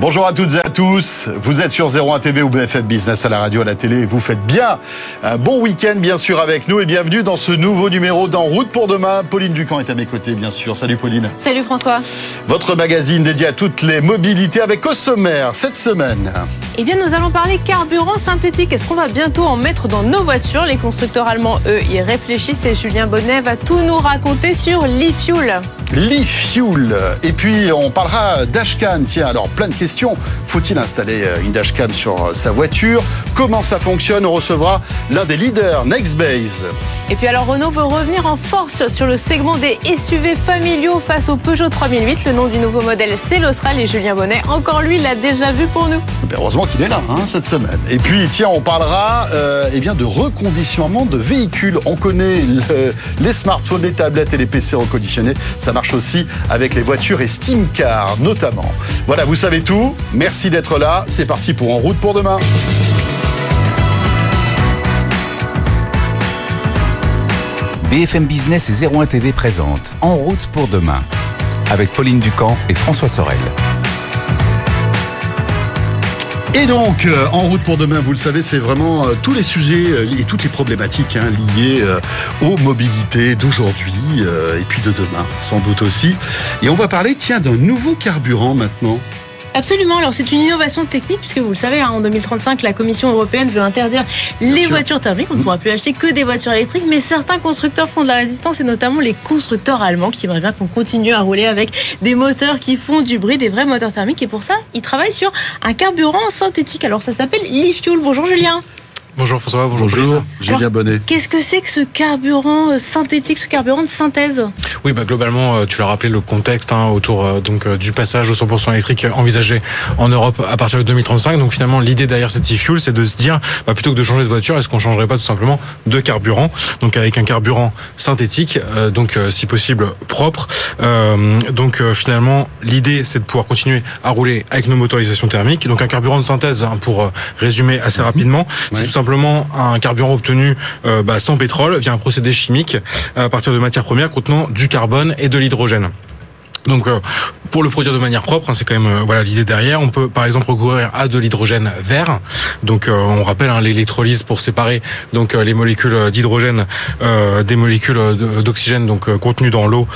Bonjour à toutes et à tous. Vous êtes sur 01 TV ou BFM Business à la radio, à la télé. Vous faites bien. Un bon week-end, bien sûr, avec nous et bienvenue dans ce nouveau numéro d'En route pour demain. Pauline Ducamp est à mes côtés, bien sûr. Salut Pauline. Salut François. Votre magazine dédié à toutes les mobilités avec au sommaire cette semaine. Eh bien, nous allons parler carburant synthétique. Est-ce qu'on va bientôt en mettre dans nos voitures? Les constructeurs allemands, eux, y réfléchissent et Julien Bonnet va tout nous raconter sur l'e-fuel. L'e-fuel. Et puis, on parlera d'ashcan. Tiens, alors, plein de questions faut-il installer euh, une dashcam sur euh, sa voiture? Comment ça fonctionne? On recevra l'un des leaders, Nextbase. Et puis alors Renault veut revenir en force sur le segment des SUV familiaux face au Peugeot 3008. Le nom du nouveau modèle, c'est l'Austral et Julien Bonnet, encore lui, l'a déjà vu pour nous. Ben, heureusement qu'il est là hein, cette semaine. Et puis tiens, on parlera euh, eh bien, de reconditionnement de véhicules. On connaît les smartphones, les tablettes et les PC reconditionnés. Ça marche aussi avec les voitures et Steam Car notamment. Voilà, vous savez tout. Merci d'être là. C'est parti pour En route pour demain. BFM Business et 01 TV présente En route pour demain avec Pauline Ducamp et François Sorel. Et donc, euh, en route pour demain, vous le savez, c'est vraiment euh, tous les sujets euh, et toutes les problématiques hein, liées aux mobilités d'aujourd'hui et puis de demain, sans doute aussi. Et on va parler, tiens, d'un nouveau carburant maintenant. Absolument. Alors c'est une innovation technique puisque vous le savez, hein, en 2035, la Commission européenne veut interdire les voitures thermiques. On ne pourra plus acheter que des voitures électriques, mais certains constructeurs font de la résistance et notamment les constructeurs allemands qui aimeraient bien qu'on continue à rouler avec des moteurs qui font du bruit, des vrais moteurs thermiques. Et pour ça, ils travaillent sur un carburant synthétique. Alors ça s'appelle l'e-fuel. Bonjour Julien. Bonjour François, bonjour, bonjour Julien Bonnet. Qu'est-ce que c'est que ce carburant euh, synthétique, ce carburant de synthèse? Oui, bah globalement, euh, tu l'as rappelé le contexte hein, autour euh, donc du passage au 100% électrique envisagé en Europe à partir de 2035. Donc finalement, l'idée derrière cette e-fuel, c'est de se dire, bah, plutôt que de changer de voiture, est-ce qu'on changerait pas tout simplement de carburant? Donc avec un carburant synthétique, donc si possible propre. donc finalement, l'idée, c'est de pouvoir continuer à rouler avec nos motorisations thermiques. Donc un carburant de synthèse, hein, pour résumer assez rapidement, c'est tout simplement simplement un carburant obtenu euh, bah, sans pétrole via un procédé chimique à partir de matières premières contenant du carbone et de l'hydrogène. Donc euh, pour le produire de manière propre, hein, c'est quand même euh, voilà l'idée derrière. On peut par exemple recourir à de l'hydrogène vert. Donc euh, on rappelle hein, l'électrolyse pour séparer donc les molécules d'hydrogène des molécules d'oxygène donc contenues dans l'eau.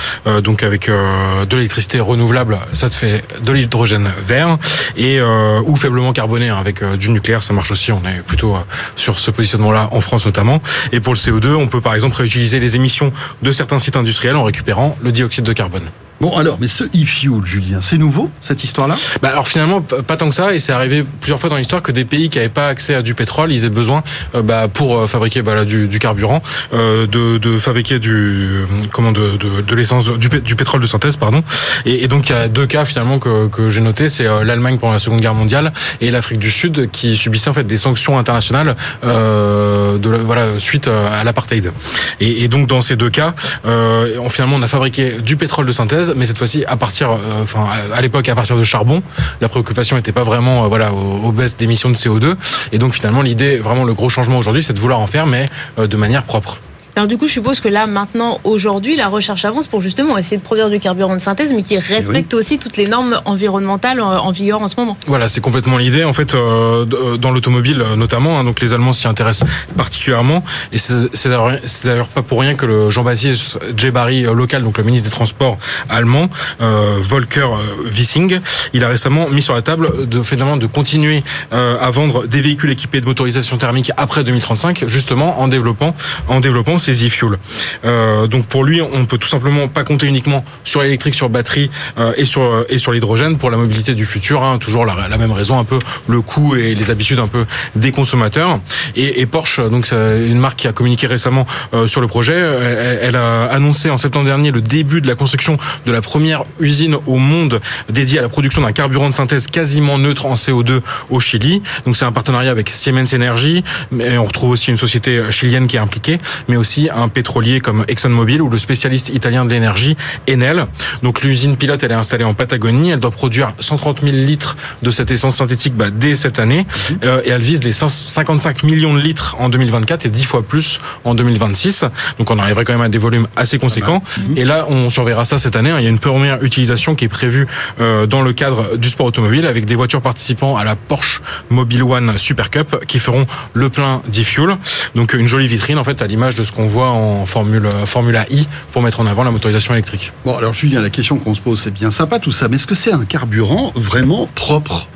donc avec de l'électricité renouvelable, ça te fait de l'hydrogène vert et ou faiblement carboné hein, avec du nucléaire, ça marche aussi. On est plutôt sur ce positionnement-là en France notamment. Et pour le CO2, on peut par exemple réutiliser les émissions de certains sites industriels en récupérant le dioxyde de carbone. Bon, alors, mais ce e-fuel, Julien, c'est nouveau, cette histoire-là? Bah Alors finalement, pas tant que ça, et c'est arrivé plusieurs fois dans l'histoire que des pays qui n'avaient pas accès à du pétrole, ils aient besoin, euh, bah, pour euh, fabriquer bah, du, du, carburant, euh, de, de, fabriquer du, comment, de, de, de l'essence, du, pétrole de synthèse, pardon. Et, donc, il y a deux cas finalement que, que j'ai notés, c'est l'Allemagne pendant la Seconde Guerre mondiale et l'Afrique du Sud qui subissaient en fait des sanctions internationales euh, de, voilà, suite à l'apartheid. Et, et, donc, dans ces deux cas, euh, finalement, on a fabriqué du pétrole de synthèse mais cette fois-ci à partir, euh, enfin à l'époque à partir de charbon. La préoccupation n'était pas vraiment, euh, voilà, aux, baisses d'émissions de CO2. Et donc finalement l'idée, vraiment le gros changement aujourd'hui, c'est de vouloir en faire, mais euh, de manière propre. Alors du coup, je suppose que là, maintenant, aujourd'hui, la recherche avance pour justement essayer de produire du carburant de synthèse, mais qui respecte aussi toutes les normes environnementales en vigueur en ce moment. Voilà, c'est complètement l'idée. En fait, euh, euh, dans l'automobile euh, notamment, hein, donc les Allemands s'y intéressent particulièrement, et c'est d'ailleurs pas pour rien que le Jean-Baptiste Djebari local, donc le ministre des Transports allemand, Volker Wissing, il a récemment mis sur la table de finalement de continuer à vendre des véhicules équipés de motorisation thermique après 2035, justement en développant en développant ces e-fuels. Euh, donc pour lui, on peut tout simplement pas compter uniquement sur l'électrique, sur batterie euh, et sur et sur l'hydrogène pour la mobilité du futur. Hein, toujours la, même raison, un peu le coût et les habitudes un peu des consommateurs. Et, Porsche, donc c'est une marque qui a communiqué récemment euh, sur le projet. Elle, elle, a annoncé en septembre dernier le début de la construction de la première usine au monde dédiée à la production d'un carburant de synthèse quasiment neutre en CO2 au Chili. Donc c'est un partenariat avec Siemens Energy, mais on retrouve aussi une société chilienne qui est impliquée, mais aussi aussi un pétrolier comme ExxonMobil ou le spécialiste italien de l'énergie Enel. Donc l'usine pilote, elle est installée en Patagonie. Elle doit produire 130 000 litres de cette essence synthétique bah, dès cette année. Mhm. Euh, et elle vise les 55 millions de litres en 2024 et 10 fois plus en 2026. Donc on arriverait quand même à des volumes assez conséquents. Mhm. Et là, on surveillera ça cette année. Il y a une première utilisation qui est prévue euh, dans le cadre du sport automobile avec des voitures participant à la Porsche Mobile One Super Cup qui feront le plein d'e-fuel. Donc une jolie vitrine en fait à l'image de ce qu'on voit en Formule Formula I pour mettre en avant la motorisation électrique. Bon alors Julien, la question qu'on se pose, c'est bien sympa tout ça, mais est-ce que c'est un carburant vraiment propre?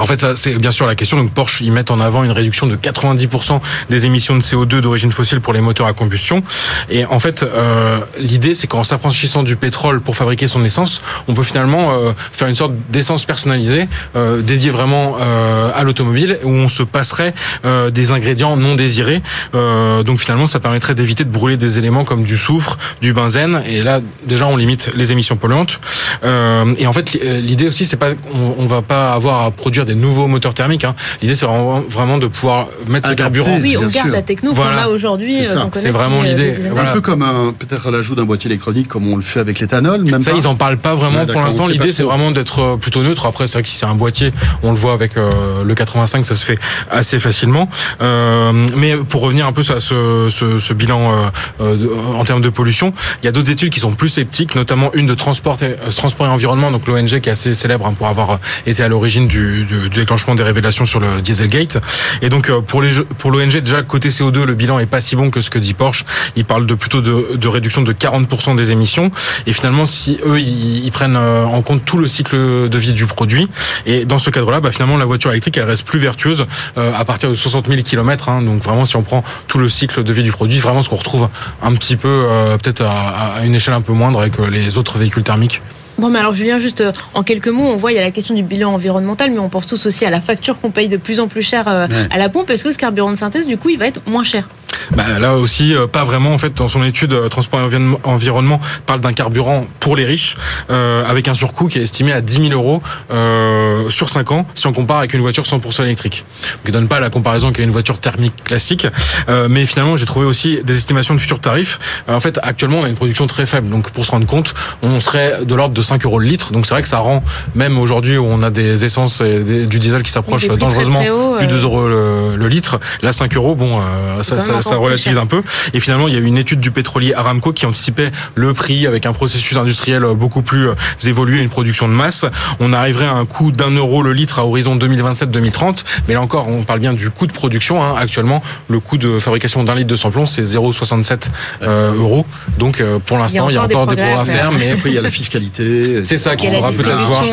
En fait, c'est bien sûr la question. Donc Porsche, ils mettent en avant une réduction de 90% des émissions de CO2 d'origine fossile pour les moteurs à combustion. Et en fait, euh, l'idée, c'est qu'en s'affranchissant du pétrole pour fabriquer son essence, on peut finalement euh, faire une sorte d'essence personnalisée, euh, dédiée vraiment euh, à l'automobile, où on se passerait euh, des ingrédients non désirés. donc finalement, ça permettrait d'éviter de brûler des éléments comme du soufre, du benzène. Et là, déjà, on limite les émissions polluantes. et en fait, l'idée aussi, c'est pas, on va pas avoir à produire des nouveaux moteurs thermiques. Hein. L'idée, c'est vraiment, de pouvoir mettre ce carburant. Oui, on garde la techno qu'on a aujourd'hui. C'est euh, vraiment l'idée. Un peu comme peut-être l'ajout d'un boîtier électronique, comme on le fait avec l'éthanol. Même ça, ils en parlent pas vraiment pour l'instant. L'idée, c'est vraiment d'être euh, plutôt neutre. Après, c'est vrai que si c'est un boîtier, on le voit avec euh, le 85, ça se fait assez facilement. mais pour revenir un peu à ce, ce, ce bilan en termes de pollution, il y a d'autres études qui sont plus sceptiques, notamment une de transport et, transport et environnement, donc l'ONG qui est assez célèbre hein, pour avoir été à l'origine du, du, déclenchement des révélations sur le Dieselgate. Et donc euh, pour l'ONG déjà côté CO2 le bilan est pas si bon que ce que dit Porsche. Il parle de plutôt de, réduction de 40% des émissions. Et finalement si eux ils, prennent euh, en compte tout le cycle de vie du produit et dans ce cadre-là, bah, finalement la voiture électrique elle reste plus vertueuse euh, à partir de 60 000 km. Donc vraiment si on prend tout le cycle de vie du produit, vraiment ce qu'on retrouve un petit peu peut-être à, à une échelle un peu moindre avec les autres véhicules thermiques. Bon, mais alors Julien, juste euh, en quelques mots, on voit il y a la question du bilan environnemental, mais on pense tous aussi à la facture qu'on paye de plus en plus cher euh, à la pompe. Est-ce que ce carburant de synthèse, du coup, il va être moins cher? Bah, là aussi, euh, pas vraiment. En fait, dans son étude, Transport et Environnement parle d'un carburant pour les riches, euh, avec un surcoût qui est estimé à 10 000 euros euh, sur 5 ans, si on compare avec une voiture 100% électrique. Donc, il donne pas la comparaison qu'à une voiture thermique classique. Euh, mais finalement, j'ai trouvé aussi des estimations de futurs tarifs. en fait, actuellement, on a une production très faible. Donc, pour se rendre compte, on serait de l'ordre de 5 euros le litre. Donc, c'est vrai que ça rend, même aujourd'hui où on a des essences et du diesel qui s'approchent dangereusement du 2 euros le, litre, là, 5 euros, bon, ça, ça, ça relativise un peu. Et finalement, il y a eu une étude du pétrolier Aramco qui anticipait le prix avec un processus industriel beaucoup plus euh, évolué, une production de masse. On arriverait à un coût d'un euro le litre à horizon 2027-2030. Mais là encore, on parle bien du coût de production. Hein. Actuellement, le coût de fabrication d'un litre de samplon, c'est 0,67 euh, euros. Donc, euh, pour l'instant, il y a encore des, progrès à faire. Mais après, il y a la fiscalité. C'est ça qu'il faudra peut-être voir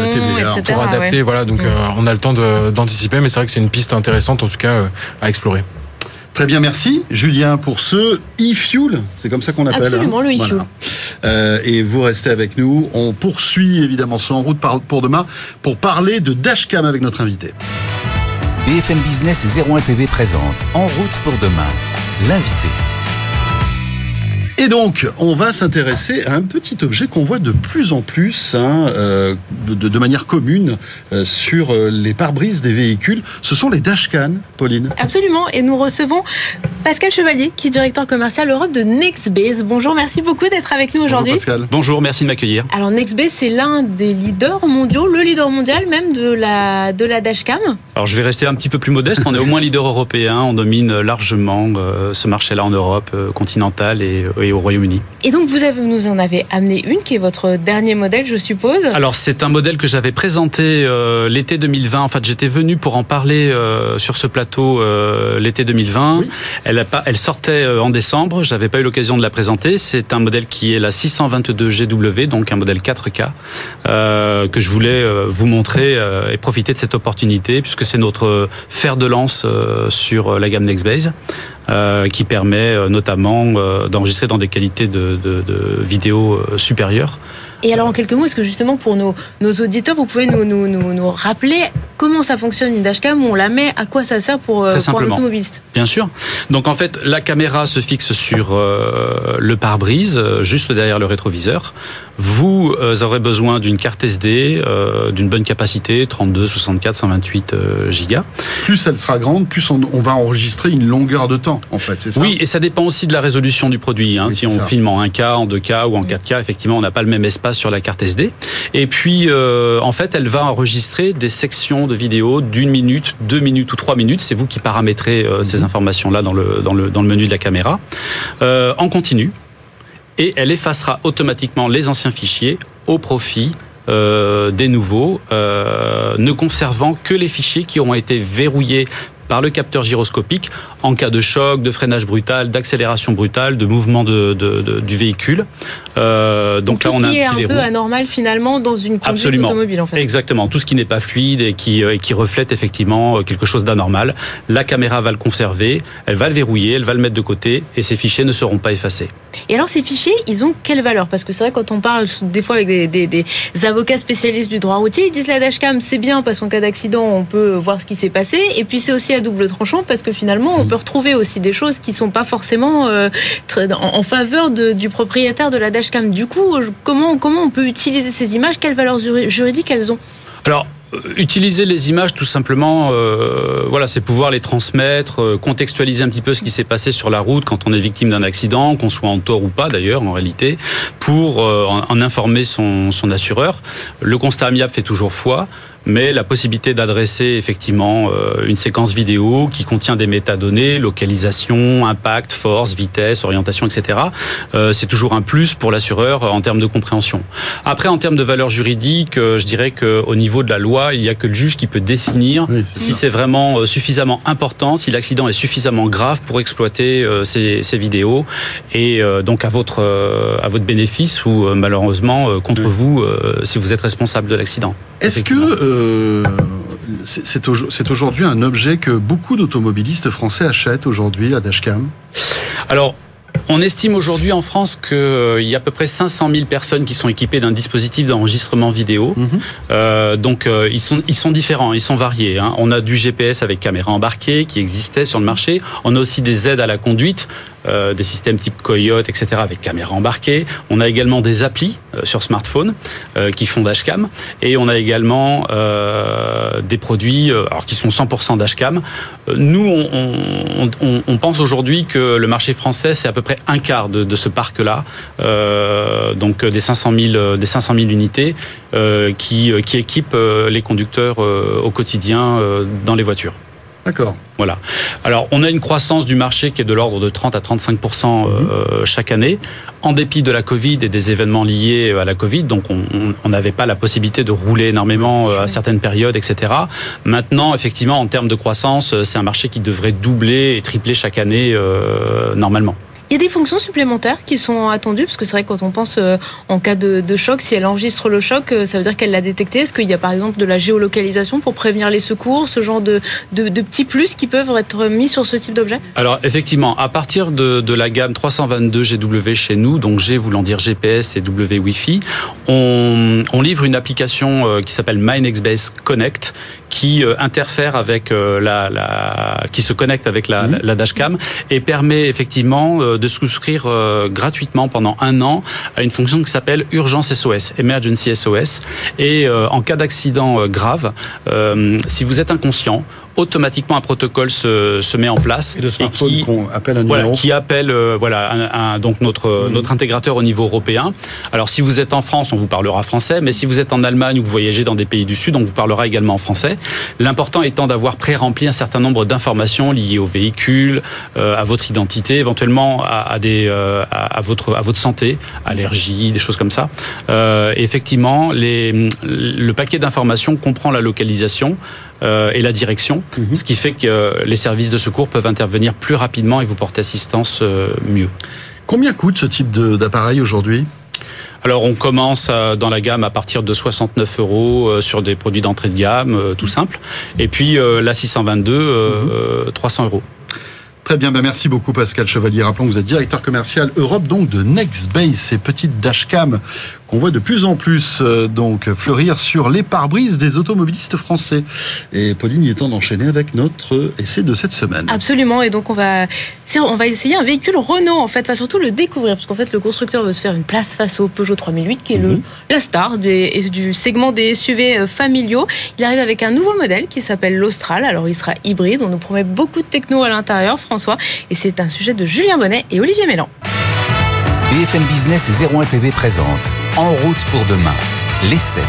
pour adapter. Voilà, donc mm. on a le temps d'anticiper, mais c'est vrai que c'est une piste intéressante en tout cas à explorer. Très bien, merci Julien pour ce e-fuel, c'est comme ça qu'on appelle. Absolument, le e-fuel. Euh, et vous restez avec nous. On poursuit évidemment son en route pour demain pour parler de Dashcam avec notre invité. BFM Business et 01 TV présente En route pour demain, l'invité. Et donc, on va s'intéresser à un petit objet qu'on voit de plus en plus, hein, euh, de, manière commune, euh, sur euh, les pare-brises des véhicules. Ce sont les dashcams, Pauline. Absolument. Et nous recevons Pascal Chevalier, qui est directeur commercial Europe de Nextbase. Bonjour, merci beaucoup d'être avec nous aujourd'hui. Bonjour Pascal. Bonjour, merci de m'accueillir. Alors Nextbase, c'est l'un des leaders mondiaux, le leader mondial même de la, de la dashcam. Alors je vais rester un petit peu plus modeste. On est au moins leader européen. On domine largement ce marché-là en Europe continentale et au Royaume-Uni. Et donc vous avez, nous en avez amené une qui est votre dernier modèle, je suppose. Alors c'est un modèle que j'avais présenté euh, l'été 2020. En fait, j'étais venu pour en parler euh, sur ce plateau euh, l'été 2020. Elle, a pas, elle sortait en décembre. J'avais pas eu l'occasion de la présenter. C'est un modèle qui est la 622 GW, donc un modèle 4K que je voulais vous montrer et profiter de cette opportunité puisque c'est notre fer de lance sur la gamme Nextbase. Euh, qui permet euh, notamment euh, d'enregistrer dans des qualités de, de, vidéo supérieures. Et alors en quelques mots, est-ce que justement pour nos, auditeurs, vous pouvez nous rappeler comment ça fonctionne une dashcam, où on la met, à quoi ça sert pour, euh, pour l'automobiliste Bien sûr. Donc en fait, la caméra se fixe sur euh, le pare-brise, euh, juste derrière le rétroviseur. Vous aurez besoin d'une carte SD, d'une bonne capacité, 32, 64, 128 gigas. Plus elle sera grande, plus on, va enregistrer une longueur de temps, en fait, c'est ça Oui, et ça dépend aussi de la résolution du produit. Hein. si on filme en 1K, en 2K ou en 4K, effectivement, on n'a pas le même espace sur la carte SD. Et puis, en fait, elle va enregistrer des sections de vidéos d'une minute, deux minutes ou trois minutes. C'est vous qui paramétrez ces informations informations-là dans le, dans, le, dans le menu de la caméra, euh, en continu. Et elle effacera automatiquement les anciens fichiers au profit euh, des nouveaux, euh, ne conservant que les fichiers qui auront été verrouillés par le capteur gyroscopique en cas de choc, de freinage brutal, d'accélération brutale, de mouvement de, du véhicule. Euh, donc, là, on a un, qui est un peu anormal finalement dans une conduite automobile en fait. Exactement, tout ce qui n'est pas fluide et qui, euh, et qui reflète effectivement euh, quelque chose d'anormal. La caméra va le conserver, elle va le verrouiller, elle va le mettre de côté et ces fichiers ne seront pas effacés. Et alors ces fichiers, ils ont quelle valeur? Parce que c'est vrai quand on parle des fois avec des, des, des, avocats spécialistes du droit routier, ils disent la dashcam c'est bien parce qu'en cas d'accident on peut voir ce qui s'est passé et puis c'est aussi à double tranchant parce que finalement on peut retrouver aussi des choses qui sont pas forcément euh, en, faveur du propriétaire de la dashcam. Du coup, comment, comment on peut utiliser ces images? Quelle valeur juridique elles ont? Alors, euh, Utiliser les images, tout simplement, euh, voilà, c'est pouvoir les transmettre, contextualiser un petit peu ce qui s'est passé sur la route quand on est victime d'un accident, qu'on soit en tort ou pas d'ailleurs, en réalité, pour en, informer son, son assureur. Le constat amiable fait toujours foi mais la possibilité d'adresser effectivement euh, une séquence vidéo qui contient des métadonnées, localisation, impact, force, vitesse, orientation, etc. Euh, c'est toujours un plus pour l'assureur en termes de compréhension. Après, en termes de valeur juridique, euh, je dirais qu'au niveau de la loi, il n'y a que le juge qui peut définir si c'est vraiment suffisamment important, si l'accident est suffisamment grave pour exploiter ces, ces, vidéos, et donc à votre à votre bénéfice ou malheureusement contre vous si vous êtes responsable de l'accident. Est-ce que euh, c'est aujourd'hui un objet que beaucoup d'automobilistes français achètent aujourd'hui, la dashcam? Alors, on estime aujourd'hui en France qu'il euh, y a à peu près 500 000 personnes qui sont équipées d'un dispositif d'enregistrement vidéo. Mhm. Euh, donc ils sont ils sont différents, ils sont variés. Hein. On a du GPS avec caméra embarquée qui existait sur le marché. On a aussi des aides à la conduite. Euh, des systèmes type Coyote, etc., avec caméra embarquée. On a également des applis euh, sur smartphone euh, qui font dashcam, et on a également des produits alors qui sont 100% dashcam. Nous, on, on, pense aujourd'hui que le marché français, c'est à peu près un quart de, de ce parc-là, donc des 500 000, des 500 000 unités qui, qui équipent les conducteurs au quotidien dans les voitures. D'accord. Voilà. Alors, on a une croissance du marché qui est de l'ordre de 30 à 35 euh, mhm. chaque année, en dépit de la Covid et des événements liés à la Covid. Donc, on n'avait pas la possibilité de rouler énormément euh, à certaines périodes, etc. Maintenant, effectivement, en termes de croissance, c'est un marché qui devrait doubler et tripler chaque année euh, normalement. Il y a des fonctions supplémentaires qui sont attendues, parce que c'est vrai que quand on pense euh, en cas de, choc, si elle enregistre le choc, euh, ça veut dire qu'elle l'a détecté. Est-ce qu'il y a par exemple de la géolocalisation pour prévenir les secours, ce genre de, de, petits plus qui peuvent être mis sur ce type d'objet? Alors effectivement, à partir de, la gamme 322 GW chez nous, donc G voulant dire GPS et W Wi-Fi, on, on livre une application euh, qui s'appelle MyNextBase Connect, qui interfère avec la, la, qui se connecte avec la, mmh. la dashcam et permet effectivement de souscrire euh, gratuitement pendant un an à une fonction qui s'appelle Urgence SOS, Emergency SOS. Et euh, en cas d'accident euh, grave, si vous êtes inconscient, automatiquement un protocole se, se met en place et, le qui appelle un voilà, qui appelle voilà un, donc notre mhm. notre intégrateur au niveau européen. Alors si vous êtes en France, on vous parlera français, mais si vous êtes en Allemagne ou vous voyagez dans des pays du Sud, on vous parlera également en français. L'important étant d'avoir pré-rempli un certain nombre d'informations liées au véhicule, à votre identité, éventuellement à, des, euh, à, votre, à votre santé, allergies, des choses comme ça. Euh, effectivement, les, le paquet d'informations comprend la localisation euh, et la direction, mhm. ce qui fait que les services de secours peuvent intervenir plus rapidement et vous porter assistance mieux. Combien coûte ce type d'appareil aujourd'hui? Alors on commence dans la gamme à partir de 69 euros sur des produits d'entrée de gamme, tout simple. Et puis la 622, 300 euros. Très bien, ben merci beaucoup Pascal Chevalier. Rappelons que vous êtes directeur commercial Europe donc de Nextbase, ces petites dashcam qu'on voit de plus en plus euh, donc fleurir sur les pare-brises des automobilistes français. Et Pauline, il est temps d'enchaîner avec notre essai de cette semaine. Absolument, et donc on va, on va essayer un véhicule Renault en fait, va surtout le découvrir, parce qu'en fait le constructeur veut se faire une place face au Peugeot 3008, qui est le, mhm. la star du, du segment des SUV euh, familiaux. Il arrive avec un nouveau modèle qui s'appelle l'Austral, alors il sera hybride, on nous promet beaucoup de techno à l'intérieur, François, et c'est un sujet de Julien Bonnet et Olivier Mélan. BFM Business et 01 TV présente En route pour demain, l'essai.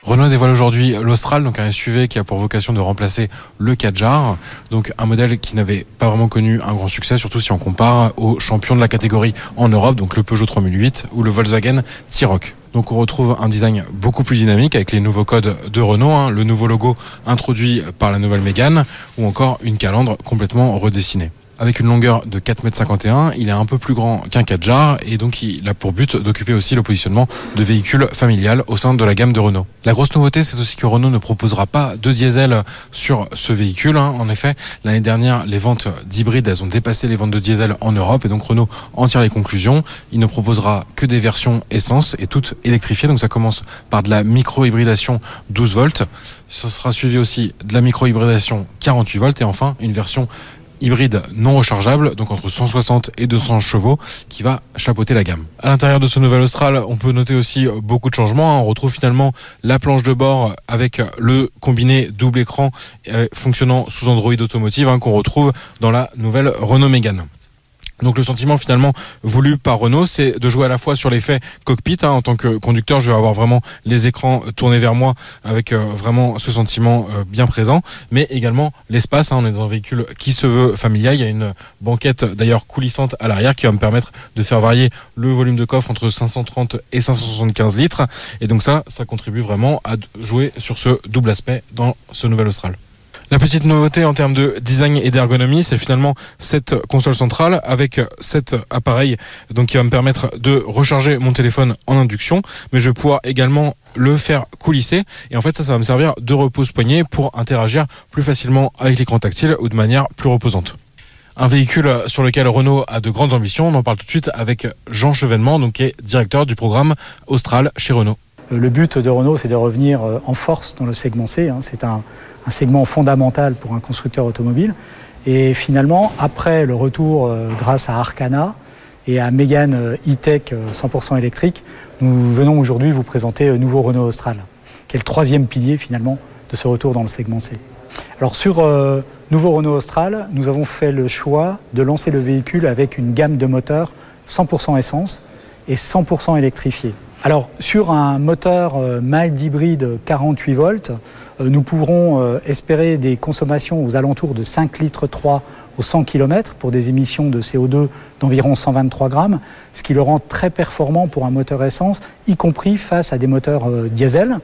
Renault dévoile aujourd'hui l'Austral, donc un SUV qui a pour vocation de remplacer le Kadjar, donc un modèle qui n'avait pas vraiment connu un grand succès, surtout si on compare aux champions de la catégorie en Europe, donc le Peugeot 3008 ou le Volkswagen T-Roc. Donc on retrouve un design beaucoup plus dynamique avec les nouveaux codes de Renault, hein, le nouveau logo introduit par la nouvelle Mégane ou encore une calandre complètement redessinée avec une longueur de 4,51 m. Il est un peu plus grand qu'un 4 et donc il a pour but d'occuper aussi le positionnement de véhicule familial au sein de la gamme de Renault. La grosse nouveauté, c'est aussi que Renault ne proposera pas de diesel sur ce véhicule. Hein. En effet, l'année dernière, les ventes d'hybrides, elles ont dépassé les ventes de diesel en Europe et donc Renault en tire les conclusions. Il ne proposera que des versions essence et toutes électrifiées. Donc ça commence par de la micro-hybridation 12 volts. Ça sera suivi aussi de la micro-hybridation 48 volts et enfin une version hybride non rechargeable, donc entre 160 et 200 chevaux, qui va chapeauter la gamme. À l'intérieur de ce nouvel Austral, on peut noter aussi beaucoup de changements. Hein. On retrouve finalement la planche de bord avec le combiné double écran euh, fonctionnant sous Android Automotive hein, qu'on retrouve dans la nouvelle Renault Mégane. Donc le sentiment finalement voulu par Renault, c'est de jouer à la fois sur l'effet cockpit. Hein, en tant que conducteur, je vais avoir vraiment les écrans tournés vers moi avec euh, vraiment ce sentiment euh, bien présent, mais également l'espace. Hein, on est dans un véhicule qui se veut familial. Il y a une banquette d'ailleurs coulissante à l'arrière qui va me permettre de faire varier le volume de coffre entre 530 et 575 litres. Et donc ça, ça contribue vraiment à jouer sur ce double aspect dans ce nouvel Austral. La petite nouveauté en termes de design et d'ergonomie, c'est finalement cette console centrale avec cet appareil donc qui va me permettre de recharger mon téléphone en induction, mais je vais pouvoir également le faire coulisser et en fait ça ça va me servir de repose-poignet pour interagir plus facilement avec l'écran tactile ou de manière plus reposante un véhicule sur lequel Renault a de grandes ambitions. On en parle tout de suite avec Jean Chevènement, qui est directeur du programme Austral chez Renault. Euh, le but de Renault, c'est de revenir euh, en force dans le segment C. Hein. C'est un, un segment fondamental pour un constructeur automobile. Et finalement, après le retour euh, grâce à Arcana et à Mégane euh, e-tech 100% euh, électrique, nous venons aujourd'hui vous présenter nouveau Renault Austral, qui est le troisième pilier finalement de ce retour dans le segment C. Alors sur nouveau Renault Austral, nous avons fait le choix de lancer le véhicule avec une gamme de moteurs 100% essence et 100% électrifié. Alors sur un moteur mild hybride 48 volts, euh, nous pourrons euh, espérer des consommations aux alentours de 5 litres 3 au 100 km pour des émissions de CO2 d'environ 123 grammes, ce qui le rend très performant pour un moteur essence, y compris face à des moteurs euh, diesel.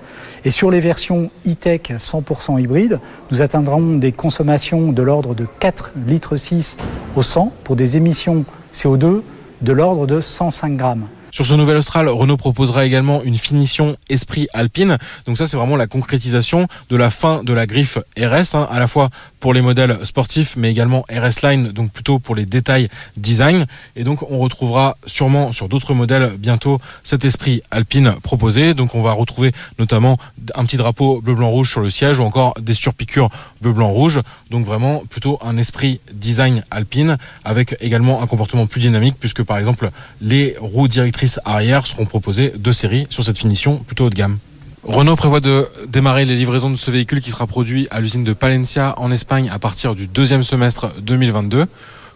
Et sur les versions e-tech 100% hybrides, nous atteindrons des consommations de l'ordre de 4 litres 6 au 100 pour des émissions CO2 de l'ordre de 105 grammes. Sur ce nouvel Austral, Renault proposera également une finition esprit alpine. Donc ça, c'est vraiment la concrétisation de la fin de la griffe RS, hein, à la fois pour les modèles sportifs, mais également RS Line, donc plutôt pour les détails design. Et donc, on retrouvera sûrement sur d'autres modèles bientôt cet esprit alpine proposé. Donc, on va retrouver notamment un petit drapeau bleu, blanc, rouge sur le siège ou encore des surpiqûres bleu, blanc, rouge. Donc, vraiment plutôt un esprit design alpine avec également un comportement plus dynamique puisque, par exemple, les roues directrices arrière seront proposées de série sur cette finition plutôt haut de gamme. Renault prévoit de démarrer les livraisons de ce véhicule qui sera produit à l'usine de Palencia en Espagne à partir du deuxième semestre 2022.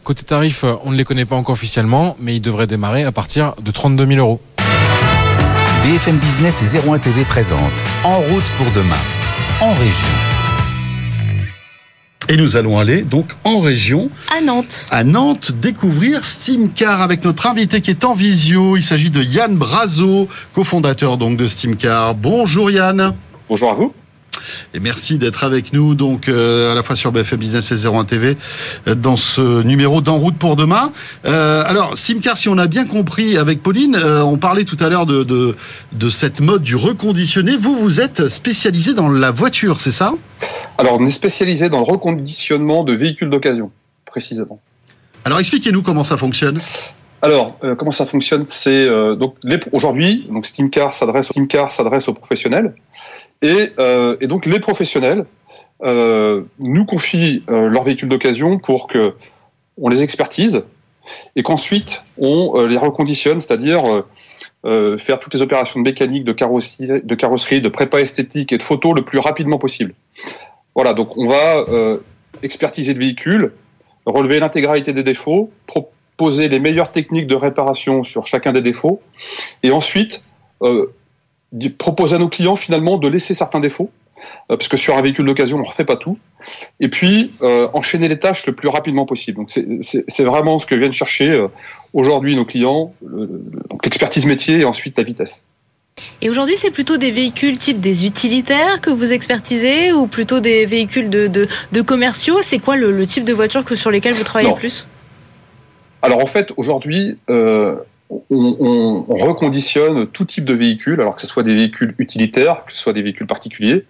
Côté tarif, on ne les connaît pas encore officiellement, mais il devrait démarrer à partir de 32 000 euros. BFM Business et 01 TV présente En route pour demain, en région. Et nous allons aller donc en région. À Nantes. À Nantes, découvrir Steamcar avec notre invité qui est en visio. Il s'agit de Yann Brazo, cofondateur donc de Steamcar. Bonjour Yann. Bonjour à vous. Et merci d'être avec nous, donc euh, à la fois sur BFM Business et 01 TV, euh, dans ce numéro d'En route pour demain. Euh, alors, Simcar, si on a bien compris avec Pauline, on parlait tout à l'heure de, de, de cette mode du reconditionné. Vous, vous êtes spécialisé dans la voiture, c'est ça? Alors, on est spécialisé dans le reconditionnement de véhicules d'occasion, précisément. Alors, expliquez-nous comment ça fonctionne. Alors, euh, comment ça fonctionne C'est euh, donc aujourd'hui, donc Steamcar s'adresse aux professionnels et, euh, donc les professionnels nous confient leurs véhicules d'occasion pour que on les expertise et qu'ensuite on les reconditionne, c'est-à-dire faire toutes les opérations de mécanique, de carrosserie, de carrosserie, de prépa esthétique et de photo le plus rapidement possible. Voilà, donc on va expertiser le véhicule, relever l'intégralité des défauts, poser les meilleures techniques de réparation sur chacun des défauts, et ensuite euh, proposer à nos clients finalement de laisser certains défauts, euh, parce que sur un véhicule d'occasion on ne refait pas tout, et puis euh, enchaîner les tâches le plus rapidement possible. Donc c'est vraiment ce que viennent chercher aujourd'hui nos clients, l'expertise métier et ensuite la vitesse. Et aujourd'hui, c'est plutôt des véhicules type des utilitaires que vous expertisez ou plutôt des véhicules de, de, de commerciaux? C'est quoi le, le, type de voiture que, sur lesquelles vous travaillez non. le plus? Alors en fait, aujourd'hui, euh, on, on, on, reconditionne tout type de véhicules, alors que ce soit des véhicules utilitaires, que ce soit des véhicules particuliers,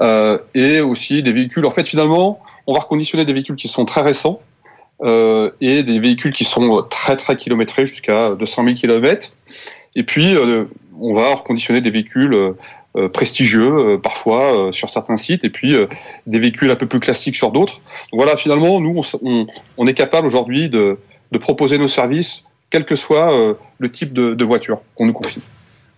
euh, et aussi des véhicules. En fait, finalement, on va reconditionner des véhicules qui sont très récents euh, et des véhicules qui sont très très kilométrés, jusqu'à 200 000 km. Et puis, on va reconditionner des véhicules prestigieux parfois sur certains sites, et puis des véhicules un peu plus classiques sur d'autres. Voilà, finalement, nous, on, on est capable aujourd'hui de de proposer nos services, quel que soit euh, le type de, de voiture qu'on nous confie.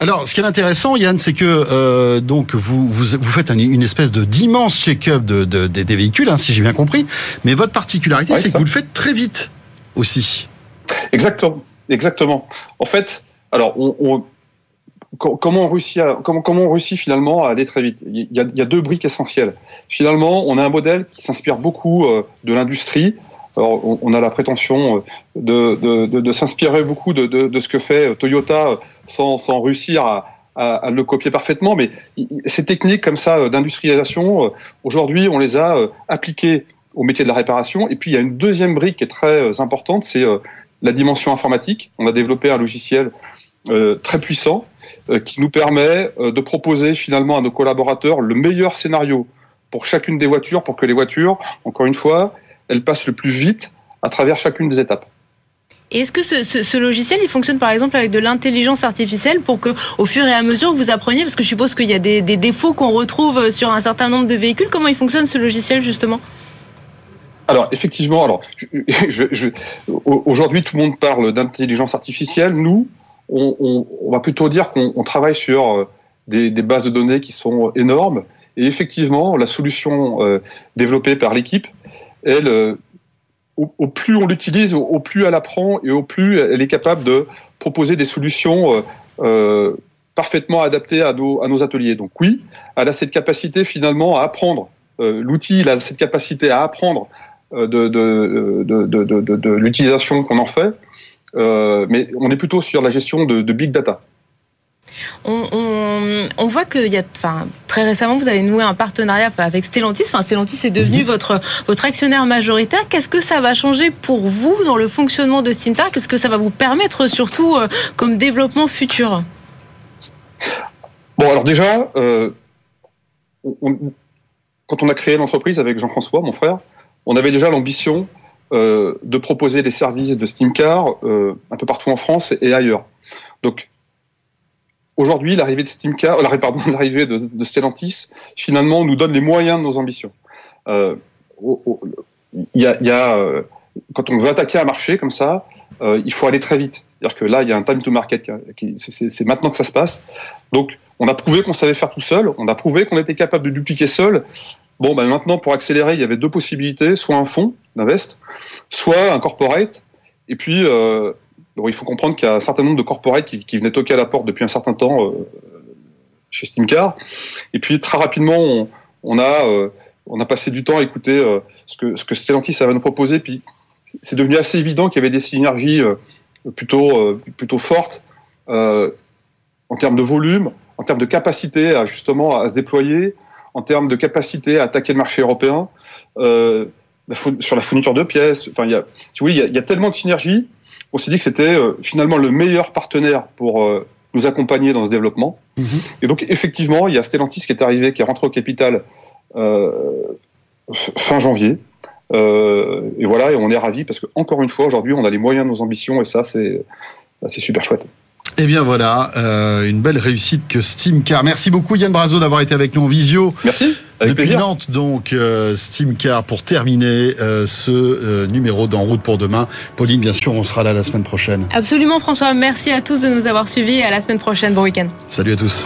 Alors, ce qui est intéressant, Yann, c'est que euh, donc vous, vous, vous faites un, une espèce de d'immense check-up de, de, de, des véhicules, hein, si j'ai bien compris. Mais votre particularité, Ouais, c'est que vous le faites très vite aussi. Exactement, exactement. En fait, alors, on, on- co- comment on réussit à, comment, comment on réussit finalement à aller très vite? Il y, a, il y a deux briques essentielles. Finalement, on a un modèle qui s'inspire beaucoup euh, de l'industrie. Alors, on, a la prétention euh, de, s'inspirer beaucoup de, ce que fait euh, Toyota euh, sans, réussir à, le copier parfaitement. Mais ces techniques comme ça d'industrialisation, aujourd'hui, on les a appliquées au métier de la réparation. Et puis, il y a une deuxième brique qui est très importante, c'est la dimension informatique. On a développé un logiciel très puissant qui nous permet de proposer finalement à nos collaborateurs le meilleur scénario pour chacune des voitures, pour que les voitures, encore une fois, elles passent le plus vite à travers chacune des étapes. Et est-ce que ce, ce, ce logiciel, il fonctionne par exemple avec de l'intelligence artificielle pour que, au fur et à mesure, vous appreniez, parce que je suppose qu'il y a des, des défauts qu'on retrouve sur un certain nombre de véhicules. Comment il fonctionne ce logiciel justement? Alors effectivement, alors je- je- aujourd'hui tout le monde parle d'intelligence artificielle. Nous, on, on- on va plutôt dire qu'on on travaille sur euh, des, des bases de données qui sont énormes. Et effectivement, la solution euh, développée par l'équipe, elle, euh, au, plus on l'utilise, au, plus elle apprend et au plus elle est capable de proposer des solutions euh, euh, parfaitement adaptées à nos, ateliers. Donc oui, elle a cette capacité finalement à apprendre. L'outil, il a cette capacité à apprendre de, l'utilisation qu'on en fait. Mais on est plutôt sur la gestion de big data. On, on, on voit que y a, enfin, très récemment, vous avez noué un partenariat avec Stellantis. Enfin, Stellantis est devenu votre, votre actionnaire majoritaire. Qu'est-ce que ça va changer pour vous dans le fonctionnement de Steamtar Qu'est-ce que ça va vous permettre surtout euh, comme développement futur? Bon, alors déjà, euh, on- quand on a créé l'entreprise avec Jean-François, mon frère, on avait déjà l'ambition euh, de proposer des services de Steamcar euh, un peu partout en France et ailleurs. Donc, aujourd'hui, l'arrivée de Steamcar, euh, pardon, l'arrivée de, Stellantis, finalement, nous donne les moyens de nos ambitions. Euh, Il y a, euh, quand on veut attaquer un marché comme ça, il faut aller très vite. C'est-à-dire que là, il y a un time to market. c'est- maintenant que ça se passe. Donc, on a prouvé qu'on savait faire tout seul. On a prouvé qu'on était capable de dupliquer seul. Bon, ben maintenant, pour accélérer, il y avait deux possibilités soit un fonds d'invest, soit un corporate. Et puis, bon, il faut comprendre qu'il y a un certain nombre de corporates qui, venaient toquer à la porte depuis un certain temps euh, chez Steamcar. Et puis, très rapidement, on, a, euh, on a passé du temps à écouter euh, ce, que, ce que Stellantis avait nous proposer. Puis, c'est devenu assez évident qu'il y avait des synergies plutôt, plutôt fortes en termes de volume, en termes de capacité à justement à se déployer, en termes de capacité à attaquer le marché européen, sur la fourniture de pièces. Enfin, il y a, si il y a tellement de synergies. On s'est dit que c'était euh, finalement le meilleur partenaire pour euh, nous accompagner dans ce développement. Et donc, effectivement, il y a Stellantis qui est arrivé, qui est rentré au capital euh, fin janvier. et voilà, et on est ravis parce que encore une fois, aujourd'hui, on a les moyens de nos ambitions et ça, c'est c'est super chouette. Eh bien voilà, euh, une belle réussite que Steam Car. Merci beaucoup Yann Brazo d'avoir été avec nous en visio. Merci. Avec Depuis plaisir. Nantes, donc euh, Steam Car pour terminer euh, ce euh, numéro d'En route pour demain. Pauline, bien sûr, on sera là la semaine prochaine. Absolument François, merci à tous de nous avoir suivis et à la semaine prochaine. Bon week-end. Salut à tous.